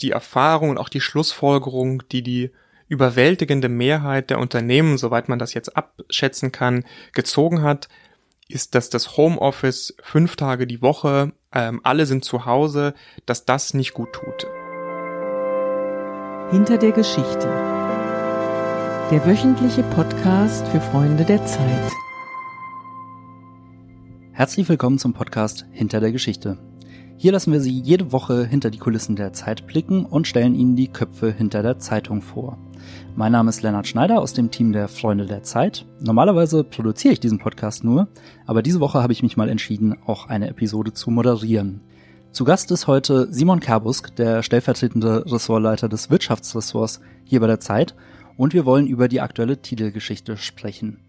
die Erfahrung und auch die Schlussfolgerung, die die überwältigende Mehrheit der Unternehmen, soweit man das jetzt abschätzen kann, gezogen hat, ist, dass das Homeoffice fünf Tage die Woche, ähm, alle sind zu Hause, dass das nicht gut tut. Hinter der Geschichte. Der wöchentliche Podcast für Freunde der Zeit. Herzlich willkommen zum Podcast Hinter der Geschichte. Hier lassen wir Sie jede Woche hinter die Kulissen der Zeit blicken und stellen Ihnen die Köpfe hinter der Zeitung vor. Mein Name ist Lennart Schneider aus dem Team der Freunde der Zeit. Normalerweise produziere ich diesen Podcast nur, aber diese Woche habe ich mich mal entschieden, auch eine Episode zu moderieren. Zu Gast ist heute Simon Kerbusk, der stellvertretende Ressortleiter des Wirtschaftsressorts hier bei der Zeit, und wir wollen über die aktuelle Titelgeschichte sprechen.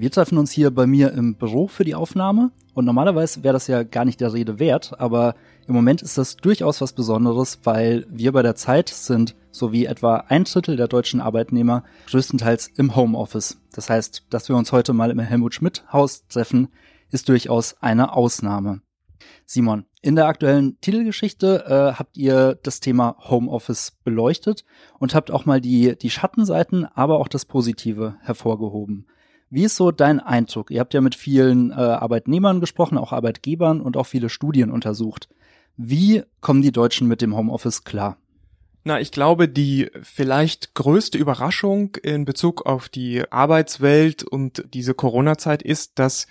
Wir treffen uns hier bei mir im Büro für die Aufnahme und normalerweise wäre das ja gar nicht der Rede wert, aber im Moment ist das durchaus was Besonderes, weil wir bei der Zeit sind, so wie etwa ein Drittel der deutschen Arbeitnehmer, größtenteils im Homeoffice. Das heißt, dass wir uns heute mal im Helmut Schmidt Haus treffen, ist durchaus eine Ausnahme. Simon, in der aktuellen Titelgeschichte äh, habt ihr das Thema Homeoffice beleuchtet und habt auch mal die, die Schattenseiten, aber auch das Positive hervorgehoben. Wie ist so dein Eindruck? Ihr habt ja mit vielen äh, Arbeitnehmern gesprochen, auch Arbeitgebern und auch viele Studien untersucht. Wie kommen die Deutschen mit dem Homeoffice klar? Na, ich glaube, die vielleicht größte Überraschung in Bezug auf die Arbeitswelt und diese Corona-Zeit ist, dass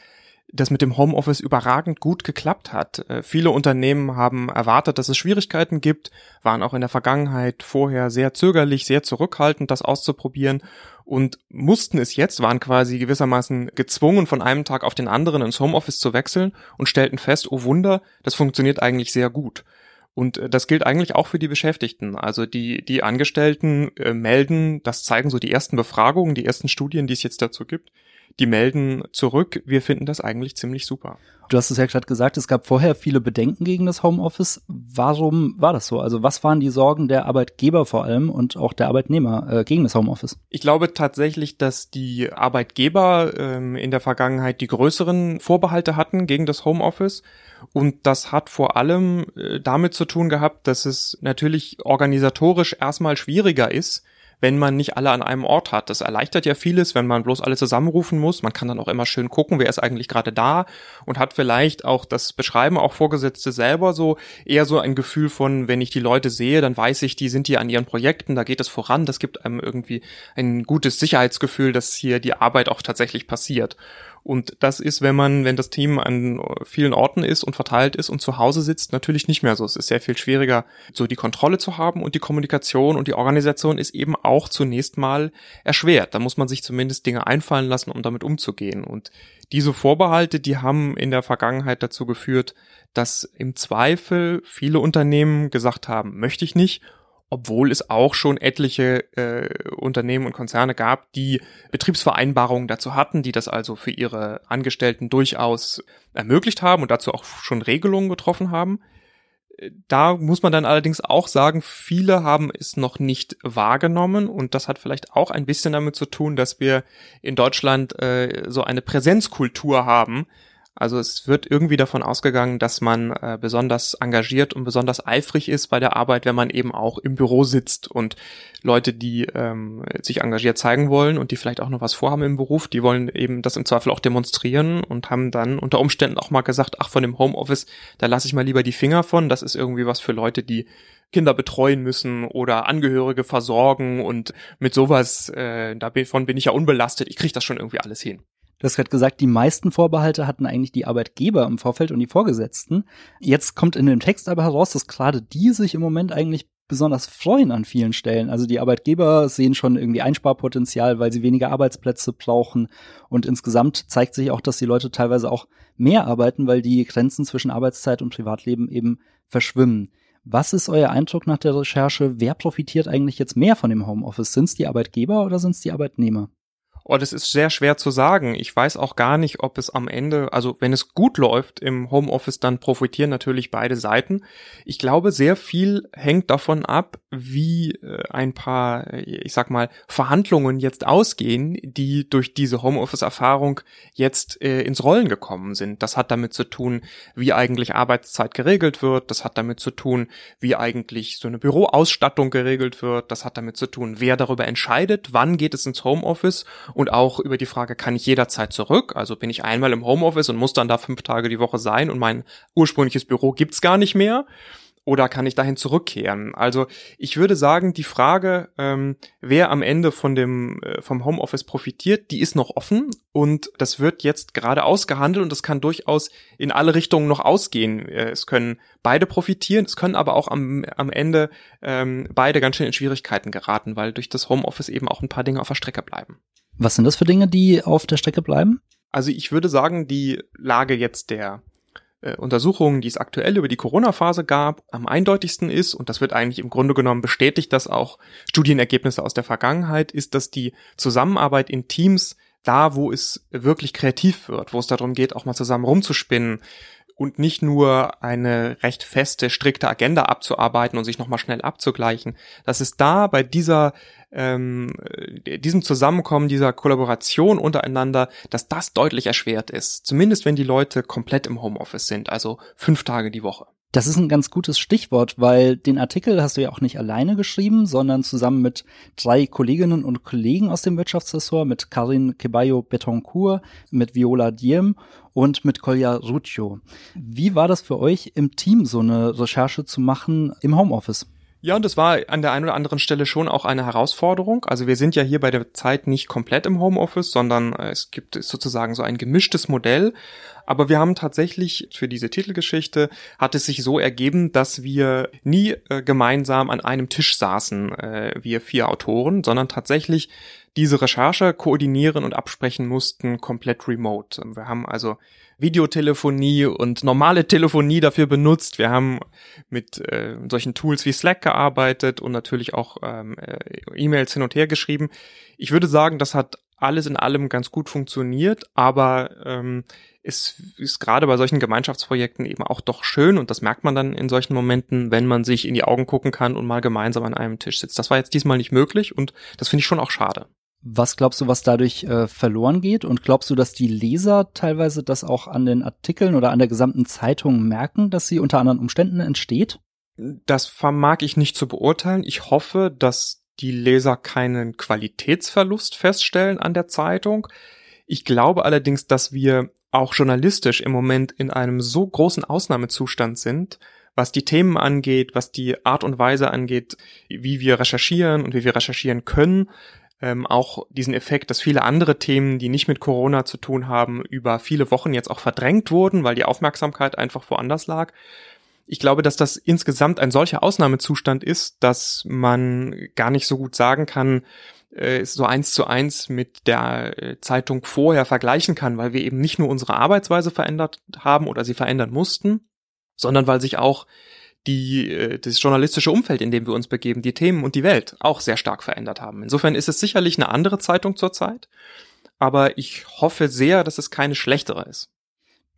das mit dem Homeoffice überragend gut geklappt hat. Äh, viele Unternehmen haben erwartet, dass es Schwierigkeiten gibt, waren auch in der Vergangenheit vorher sehr zögerlich, sehr zurückhaltend, das auszuprobieren und mussten es jetzt, waren quasi gewissermaßen gezwungen, von einem Tag auf den anderen ins Homeoffice zu wechseln und stellten fest, oh Wunder, das funktioniert eigentlich sehr gut. Und äh, das gilt eigentlich auch für die Beschäftigten. Also die, die Angestellten äh, melden, das zeigen so die ersten Befragungen, die ersten Studien, die es jetzt dazu gibt, die melden zurück, wir finden das eigentlich ziemlich super. Du hast es ja gerade gesagt, es gab vorher viele Bedenken gegen das Homeoffice. Warum war das so? Also was waren die Sorgen der Arbeitgeber vor allem und auch der Arbeitnehmer äh, gegen das Homeoffice? Ich glaube tatsächlich, dass die Arbeitgeber ähm, in der Vergangenheit die größeren Vorbehalte hatten gegen das Homeoffice. Und das hat vor allem äh, damit zu tun gehabt, dass es natürlich organisatorisch erstmal schwieriger ist, wenn man nicht alle an einem Ort hat. Das erleichtert ja vieles, wenn man bloß alle zusammenrufen muss. Man kann dann auch immer schön gucken, wer ist eigentlich gerade da und hat vielleicht auch das Beschreiben auch Vorgesetzte selber so eher so ein Gefühl von, wenn ich die Leute sehe, dann weiß ich, die sind hier an ihren Projekten, da geht es voran. Das gibt einem irgendwie ein gutes Sicherheitsgefühl, dass hier die Arbeit auch tatsächlich passiert. Und das ist, wenn man, wenn das Team an vielen Orten ist und verteilt ist und zu Hause sitzt, natürlich nicht mehr so. Es ist sehr viel schwieriger, so die Kontrolle zu haben und die Kommunikation und die Organisation ist eben auch zunächst mal erschwert. Da muss man sich zumindest Dinge einfallen lassen, um damit umzugehen. Und diese Vorbehalte, die haben in der Vergangenheit dazu geführt, dass im Zweifel viele Unternehmen gesagt haben, möchte ich nicht obwohl es auch schon etliche äh, Unternehmen und Konzerne gab, die Betriebsvereinbarungen dazu hatten, die das also für ihre Angestellten durchaus ermöglicht haben und dazu auch schon Regelungen getroffen haben. Da muss man dann allerdings auch sagen, viele haben es noch nicht wahrgenommen und das hat vielleicht auch ein bisschen damit zu tun, dass wir in Deutschland äh, so eine Präsenzkultur haben, also es wird irgendwie davon ausgegangen, dass man äh, besonders engagiert und besonders eifrig ist bei der Arbeit, wenn man eben auch im Büro sitzt und Leute, die ähm, sich engagiert zeigen wollen und die vielleicht auch noch was vorhaben im Beruf, die wollen eben das im Zweifel auch demonstrieren und haben dann unter Umständen auch mal gesagt, ach von dem Homeoffice, da lasse ich mal lieber die Finger von, das ist irgendwie was für Leute, die Kinder betreuen müssen oder Angehörige versorgen und mit sowas, äh, davon bin ich ja unbelastet, ich kriege das schon irgendwie alles hin. Du hast gerade gesagt, die meisten Vorbehalte hatten eigentlich die Arbeitgeber im Vorfeld und die Vorgesetzten. Jetzt kommt in dem Text aber heraus, dass gerade die sich im Moment eigentlich besonders freuen an vielen Stellen. Also die Arbeitgeber sehen schon irgendwie Einsparpotenzial, weil sie weniger Arbeitsplätze brauchen. Und insgesamt zeigt sich auch, dass die Leute teilweise auch mehr arbeiten, weil die Grenzen zwischen Arbeitszeit und Privatleben eben verschwimmen. Was ist euer Eindruck nach der Recherche? Wer profitiert eigentlich jetzt mehr von dem Homeoffice? Sind es die Arbeitgeber oder sind es die Arbeitnehmer? Oh, das ist sehr schwer zu sagen. Ich weiß auch gar nicht, ob es am Ende, also wenn es gut läuft im Homeoffice, dann profitieren natürlich beide Seiten. Ich glaube, sehr viel hängt davon ab, wie äh, ein paar, ich sag mal, Verhandlungen jetzt ausgehen, die durch diese Homeoffice-Erfahrung jetzt äh, ins Rollen gekommen sind. Das hat damit zu tun, wie eigentlich Arbeitszeit geregelt wird. Das hat damit zu tun, wie eigentlich so eine Büroausstattung geregelt wird. Das hat damit zu tun, wer darüber entscheidet, wann geht es ins Homeoffice und auch über die Frage, kann ich jederzeit zurück? Also bin ich einmal im Homeoffice und muss dann da fünf Tage die Woche sein und mein ursprüngliches Büro gibt's gar nicht mehr? Oder kann ich dahin zurückkehren? Also ich würde sagen, die Frage, ähm, wer am Ende von dem äh, vom Homeoffice profitiert, die ist noch offen und das wird jetzt gerade ausgehandelt und das kann durchaus in alle Richtungen noch ausgehen. Äh, es können beide profitieren, es können aber auch am, am Ende ähm, beide ganz schön in Schwierigkeiten geraten, weil durch das Homeoffice eben auch ein paar Dinge auf der Strecke bleiben. Was sind das für Dinge, die auf der Strecke bleiben? Also ich würde sagen, die Lage jetzt der äh, Untersuchungen, die es aktuell über die Corona-Phase gab, am eindeutigsten ist, und das wird eigentlich im Grunde genommen bestätigt, dass auch Studienergebnisse aus der Vergangenheit, ist, dass die Zusammenarbeit in Teams da, wo es wirklich kreativ wird, wo es darum geht, auch mal zusammen rumzuspinnen, und nicht nur eine recht feste, strikte Agenda abzuarbeiten und sich nochmal schnell abzugleichen, dass es da bei dieser ähm, diesem Zusammenkommen, dieser Kollaboration untereinander, dass das deutlich erschwert ist. Zumindest wenn die Leute komplett im Homeoffice sind, also fünf Tage die Woche. Das ist ein ganz gutes Stichwort, weil den Artikel hast du ja auch nicht alleine geschrieben, sondern zusammen mit drei Kolleginnen und Kollegen aus dem Wirtschaftsressort, mit Karin Kebayo Betoncourt, mit Viola Diem und mit Kolja Ruccio. Wie war das für euch im Team, so eine Recherche zu machen im Homeoffice? Ja, und das war an der einen oder anderen Stelle schon auch eine Herausforderung. Also wir sind ja hier bei der Zeit nicht komplett im Homeoffice, sondern äh, es gibt sozusagen so ein gemischtes Modell. Aber wir haben tatsächlich für diese Titelgeschichte hat es sich so ergeben, dass wir nie äh, gemeinsam an einem Tisch saßen, äh, wir vier Autoren, sondern tatsächlich diese Recherche koordinieren und absprechen mussten komplett remote. Wir haben also Videotelefonie und normale Telefonie dafür benutzt. Wir haben mit äh, solchen Tools wie Slack gearbeitet und natürlich auch ähm, äh, E-Mails hin und her geschrieben. Ich würde sagen, das hat alles in allem ganz gut funktioniert, aber ähm, es ist gerade bei solchen Gemeinschaftsprojekten eben auch doch schön und das merkt man dann in solchen Momenten, wenn man sich in die Augen gucken kann und mal gemeinsam an einem Tisch sitzt. Das war jetzt diesmal nicht möglich und das finde ich schon auch schade. Was glaubst du, was dadurch äh, verloren geht? Und glaubst du, dass die Leser teilweise das auch an den Artikeln oder an der gesamten Zeitung merken, dass sie unter anderen Umständen entsteht? Das vermag ich nicht zu beurteilen. Ich hoffe, dass die Leser keinen Qualitätsverlust feststellen an der Zeitung. Ich glaube allerdings, dass wir auch journalistisch im Moment in einem so großen Ausnahmezustand sind, was die Themen angeht, was die Art und Weise angeht, wie wir recherchieren und wie wir recherchieren können, ähm, auch diesen Effekt, dass viele andere Themen, die nicht mit Corona zu tun haben, über viele Wochen jetzt auch verdrängt wurden, weil die Aufmerksamkeit einfach woanders lag. Ich glaube, dass das insgesamt ein solcher Ausnahmezustand ist, dass man gar nicht so gut sagen kann, äh, so eins zu eins mit der äh, Zeitung vorher vergleichen kann, weil wir eben nicht nur unsere Arbeitsweise verändert haben oder sie verändern mussten, sondern weil sich auch die, äh, das journalistische Umfeld, in dem wir uns begeben, die Themen und die Welt auch sehr stark verändert haben. Insofern ist es sicherlich eine andere Zeitung zurzeit, aber ich hoffe sehr, dass es keine schlechtere ist.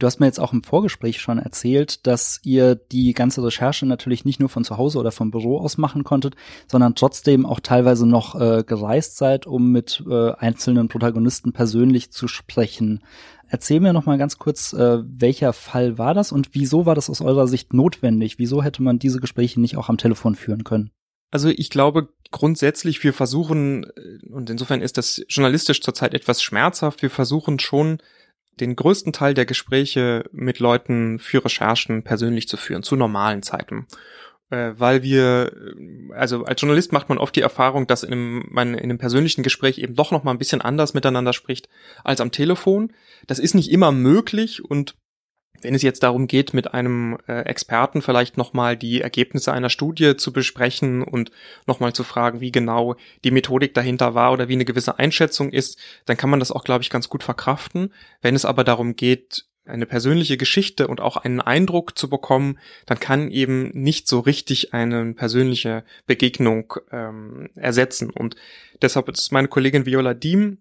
Du hast mir jetzt auch im Vorgespräch schon erzählt, dass ihr die ganze Recherche natürlich nicht nur von zu Hause oder vom Büro aus machen konntet, sondern trotzdem auch teilweise noch äh, gereist seid, um mit äh, einzelnen Protagonisten persönlich zu sprechen. Erzähl mir noch mal ganz kurz, äh, welcher Fall war das und wieso war das aus eurer Sicht notwendig? Wieso hätte man diese Gespräche nicht auch am Telefon führen können? Also ich glaube grundsätzlich, wir versuchen, äh, und insofern ist das journalistisch zurzeit etwas schmerzhaft, wir versuchen schon den größten Teil der Gespräche mit Leuten für Recherchen persönlich zu führen, zu normalen Zeiten äh, weil wir, also als Journalist macht man oft die Erfahrung, dass in einem, man in einem persönlichen Gespräch eben doch noch mal ein bisschen anders miteinander spricht als am Telefon. Das ist nicht immer möglich und wenn es jetzt darum geht, mit einem äh, Experten vielleicht nochmal die Ergebnisse einer Studie zu besprechen und nochmal zu fragen, wie genau die Methodik dahinter war oder wie eine gewisse Einschätzung ist, dann kann man das auch, glaube ich, ganz gut verkraften. Wenn es aber darum geht, eine persönliche Geschichte und auch einen Eindruck zu bekommen, dann kann eben nicht so richtig eine persönliche Begegnung ähm, ersetzen. Und deshalb ist meine Kollegin Viola Diem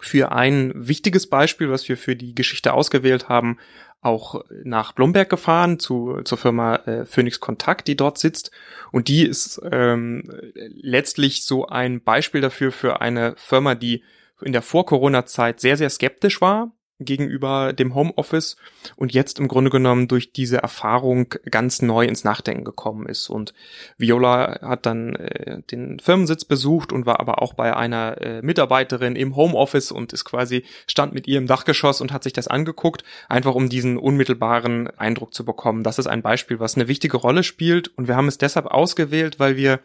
für ein wichtiges Beispiel, was wir für die Geschichte ausgewählt haben, auch nach Blomberg gefahren zu, zur Firma äh, Phoenix Kontakt, die dort sitzt. Und die ist ähm, letztlich so ein Beispiel dafür für eine Firma, die in der Vor-Corona-Zeit sehr, sehr skeptisch war gegenüber dem Homeoffice und jetzt im Grunde genommen durch diese Erfahrung ganz neu ins Nachdenken gekommen ist. Und Viola hat dann äh, den Firmensitz besucht und war aber auch bei einer äh, Mitarbeiterin im Homeoffice und ist quasi stand mit ihr im Dachgeschoss und hat sich das angeguckt, einfach um diesen unmittelbaren Eindruck zu bekommen. Das ist ein Beispiel, was eine wichtige Rolle spielt und wir haben es deshalb ausgewählt, weil wir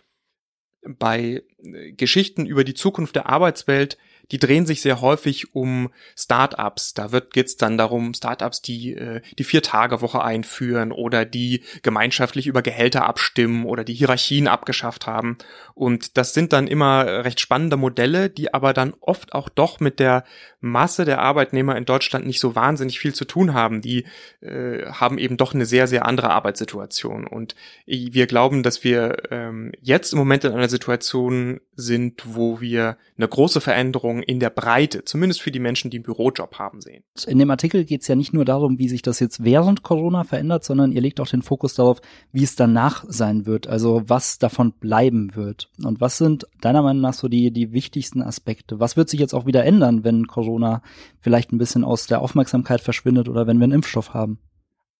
bei äh, Geschichten über die Zukunft der Arbeitswelt die drehen sich sehr häufig um Startups. Da wird geht's dann darum, Startups, die äh, die Vier-Tage-Woche einführen oder die gemeinschaftlich über Gehälter abstimmen oder die Hierarchien abgeschafft haben. Und das sind dann immer recht spannende Modelle, die aber dann oft auch doch mit der Masse der Arbeitnehmer in Deutschland nicht so wahnsinnig viel zu tun haben. Die äh, haben eben doch eine sehr, sehr andere Arbeitssituation. Und wir glauben, dass wir ähm, jetzt im Moment in einer Situation sind, wo wir eine große Veränderung in der Breite, zumindest für die Menschen, die einen Bürojob haben, sehen. In dem Artikel geht es ja nicht nur darum, wie sich das jetzt während Corona verändert, sondern ihr legt auch den Fokus darauf, wie es danach sein wird, also was davon bleiben wird. Und was sind deiner Meinung nach so die, die wichtigsten Aspekte? Was wird sich jetzt auch wieder ändern, wenn Corona vielleicht ein bisschen aus der Aufmerksamkeit verschwindet oder wenn wir einen Impfstoff haben?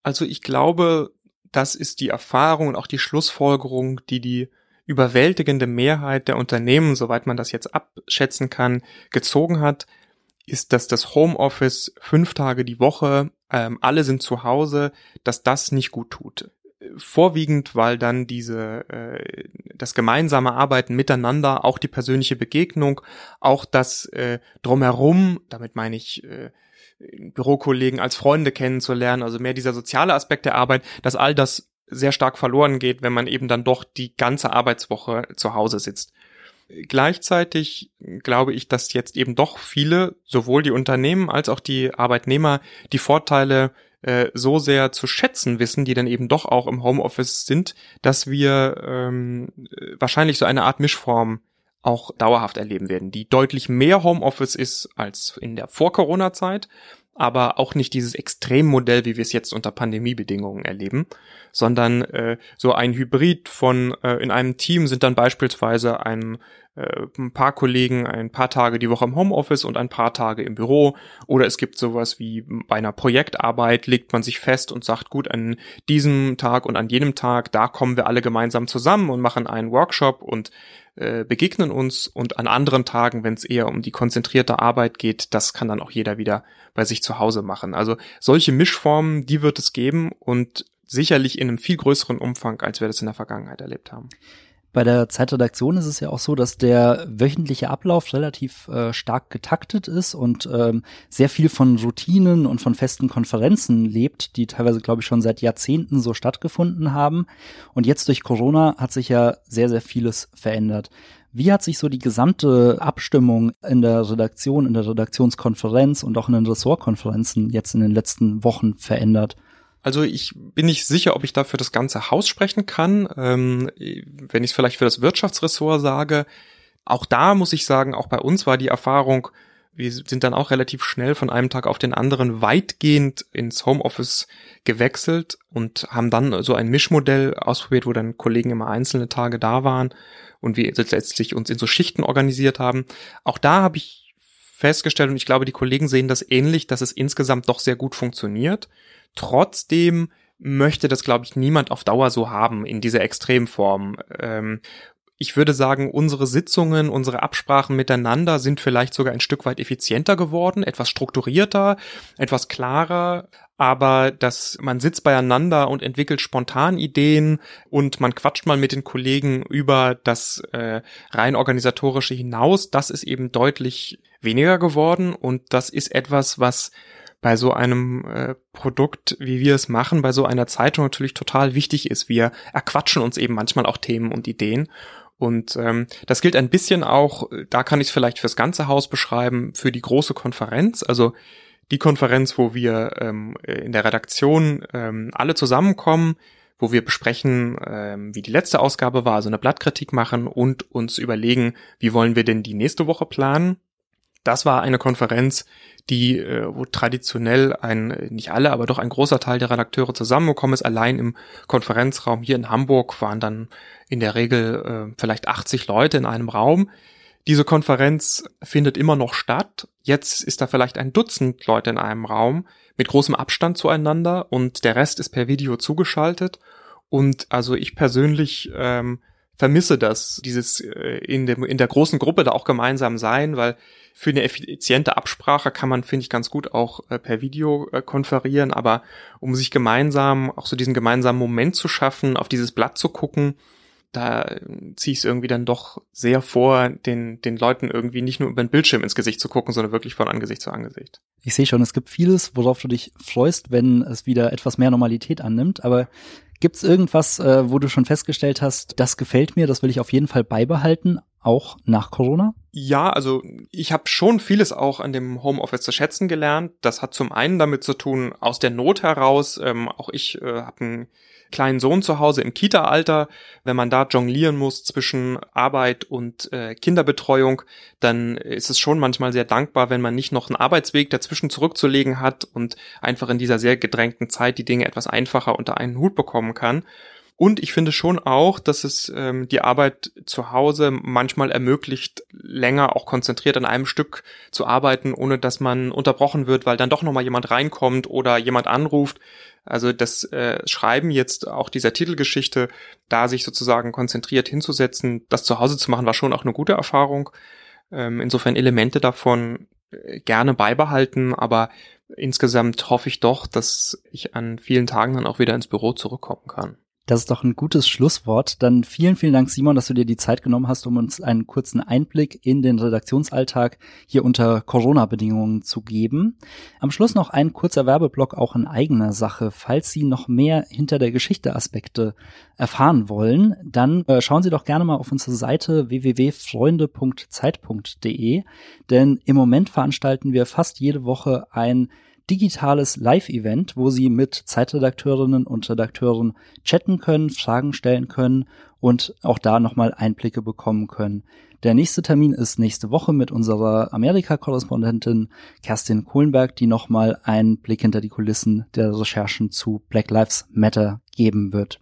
Also ich glaube, das ist die Erfahrung und auch die Schlussfolgerung, die die überwältigende Mehrheit der Unternehmen, soweit man das jetzt abschätzen kann, gezogen hat, ist, dass das Homeoffice fünf Tage die Woche, ähm, alle sind zu Hause, dass das nicht gut tut. Vorwiegend, weil dann diese äh, das gemeinsame Arbeiten miteinander, auch die persönliche Begegnung, auch das äh, drumherum, damit meine ich äh, Bürokollegen als Freunde kennenzulernen, also mehr dieser soziale Aspekt der Arbeit, dass all das sehr stark verloren geht, wenn man eben dann doch die ganze Arbeitswoche zu Hause sitzt. Gleichzeitig glaube ich, dass jetzt eben doch viele, sowohl die Unternehmen als auch die Arbeitnehmer, die Vorteile äh, so sehr zu schätzen wissen, die dann eben doch auch im Homeoffice sind, dass wir ähm, wahrscheinlich so eine Art Mischform auch dauerhaft erleben werden, die deutlich mehr Homeoffice ist als in der Vor-Corona-Zeit, aber auch nicht dieses Extremmodell, wie wir es jetzt unter Pandemiebedingungen erleben, sondern äh, so ein Hybrid von äh, in einem Team sind dann beispielsweise ein, äh, ein paar Kollegen ein paar Tage die Woche im Homeoffice und ein paar Tage im Büro. Oder es gibt sowas wie bei einer Projektarbeit legt man sich fest und sagt gut an diesem Tag und an jenem Tag da kommen wir alle gemeinsam zusammen und machen einen Workshop und äh, begegnen uns und an anderen Tagen, wenn es eher um die konzentrierte Arbeit geht, das kann dann auch jeder wieder bei sich zu Hause machen. Also solche Mischformen, die wird es geben und sicherlich in einem viel größeren Umfang, als wir das in der Vergangenheit erlebt haben. Bei der Zeitredaktion ist es ja auch so, dass der wöchentliche Ablauf relativ äh, stark getaktet ist und ähm, sehr viel von Routinen und von festen Konferenzen lebt, die teilweise, glaube ich, schon seit Jahrzehnten so stattgefunden haben. Und jetzt durch Corona hat sich ja sehr, sehr vieles verändert. Wie hat sich so die gesamte Abstimmung in der Redaktion, in der Redaktionskonferenz und auch in den Ressortkonferenzen jetzt in den letzten Wochen verändert? Also ich bin nicht sicher, ob ich dafür das ganze Haus sprechen kann. Ähm, wenn ich es vielleicht für das Wirtschaftsressort sage, auch da muss ich sagen, auch bei uns war die Erfahrung, wir sind dann auch relativ schnell von einem Tag auf den anderen weitgehend ins Homeoffice gewechselt und haben dann so ein Mischmodell ausprobiert, wo dann Kollegen immer einzelne Tage da waren und wir letztlich uns in so Schichten organisiert haben. Auch da habe ich festgestellt und ich glaube, die Kollegen sehen das ähnlich, dass es insgesamt doch sehr gut funktioniert. Trotzdem möchte das, glaube ich, niemand auf Dauer so haben in dieser Extremform. Ähm, ich würde sagen, unsere Sitzungen, unsere Absprachen miteinander sind vielleicht sogar ein Stück weit effizienter geworden, etwas strukturierter, etwas klarer, aber dass man sitzt beieinander und entwickelt spontan Ideen und man quatscht mal mit den Kollegen über das äh, rein organisatorische hinaus, das ist eben deutlich weniger geworden und das ist etwas, was bei so einem äh, Produkt, wie wir es machen, bei so einer Zeitung natürlich total wichtig ist. Wir erquatschen uns eben manchmal auch Themen und Ideen. Und ähm, das gilt ein bisschen auch, da kann ich es vielleicht fürs ganze Haus beschreiben, für die große Konferenz. Also die Konferenz, wo wir ähm, in der Redaktion ähm, alle zusammenkommen, wo wir besprechen, ähm, wie die letzte Ausgabe war, also eine Blattkritik machen und uns überlegen, wie wollen wir denn die nächste Woche planen Das war eine Konferenz, die, äh, wo traditionell ein, nicht alle, aber doch ein großer Teil der Redakteure zusammengekommen ist. Allein im Konferenzraum hier in Hamburg waren dann in der Regel äh, vielleicht 80 Leute in einem Raum. Diese Konferenz findet immer noch statt. Jetzt ist da vielleicht ein Dutzend Leute in einem Raum mit großem Abstand zueinander und der Rest ist per Video zugeschaltet. Und also ich persönlich ähm, vermisse das, dieses äh, in, dem, in der großen Gruppe da auch gemeinsam sein, weil für eine effiziente Absprache kann man, finde ich, ganz gut auch äh, per Video äh, konferieren, aber um sich gemeinsam, auch so diesen gemeinsamen Moment zu schaffen, auf dieses Blatt zu gucken, da ziehe ich es irgendwie dann doch sehr vor, den, den Leuten irgendwie nicht nur über den Bildschirm ins Gesicht zu gucken, sondern wirklich von Angesicht zu Angesicht. Ich sehe schon, es gibt vieles, worauf du dich freust, wenn es wieder etwas mehr Normalität annimmt, aber Gibt's irgendwas, äh, wo du schon festgestellt hast, das gefällt mir, das will ich auf jeden Fall beibehalten, auch nach Corona? Ja, also ich habe schon vieles auch an dem Homeoffice zu schätzen gelernt. Das hat zum einen damit zu tun, aus der Not heraus, ähm, auch ich äh, habe ein kleinen Sohn zu Hause im Kita-Alter, wenn man da jonglieren muss zwischen Arbeit und äh, Kinderbetreuung, dann ist es schon manchmal sehr dankbar, wenn man nicht noch einen Arbeitsweg dazwischen zurückzulegen hat und einfach in dieser sehr gedrängten Zeit die Dinge etwas einfacher unter einen Hut bekommen kann. Und ich finde schon auch, dass es ähm, die Arbeit zu Hause manchmal ermöglicht, länger auch konzentriert an einem Stück zu arbeiten, ohne dass man unterbrochen wird, weil dann doch nochmal jemand reinkommt oder jemand anruft. Also das äh, Schreiben jetzt auch dieser Titelgeschichte, da sich sozusagen konzentriert hinzusetzen, das zu Hause zu machen, war schon auch eine gute Erfahrung. Ähm, insofern Elemente davon äh, gerne beibehalten, aber insgesamt hoffe ich doch, dass ich an vielen Tagen dann auch wieder ins Büro zurückkommen kann. Das ist doch ein gutes Schlusswort. Dann vielen, vielen Dank, Simon, dass du dir die Zeit genommen hast, um uns einen kurzen Einblick in den Redaktionsalltag hier unter Corona-Bedingungen zu geben. Am Schluss noch ein kurzer Werbeblock auch in eigener Sache. Falls Sie noch mehr hinter der Geschichte Aspekte erfahren wollen, dann äh, schauen Sie doch gerne mal auf unsere Seite www.freunde.zeit.de, denn im Moment veranstalten wir fast jede Woche ein digitales Live-Event, wo Sie mit Zeitredakteurinnen und Redakteuren chatten können, Fragen stellen können und auch da nochmal Einblicke bekommen können. Der nächste Termin ist nächste Woche mit unserer Amerika-Korrespondentin Kerstin Kohlenberg, die nochmal einen Blick hinter die Kulissen der Recherchen zu Black Lives Matter geben wird.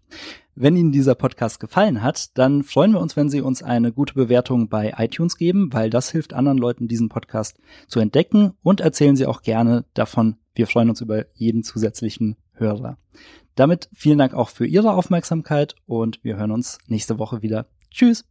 Wenn Ihnen dieser Podcast gefallen hat, dann freuen wir uns, wenn Sie uns eine gute Bewertung bei iTunes geben, weil das hilft anderen Leuten, diesen Podcast zu entdecken und erzählen Sie auch gerne davon. Wir freuen uns über jeden zusätzlichen Hörer. Damit vielen Dank auch für Ihre Aufmerksamkeit und wir hören uns nächste Woche wieder. Tschüss!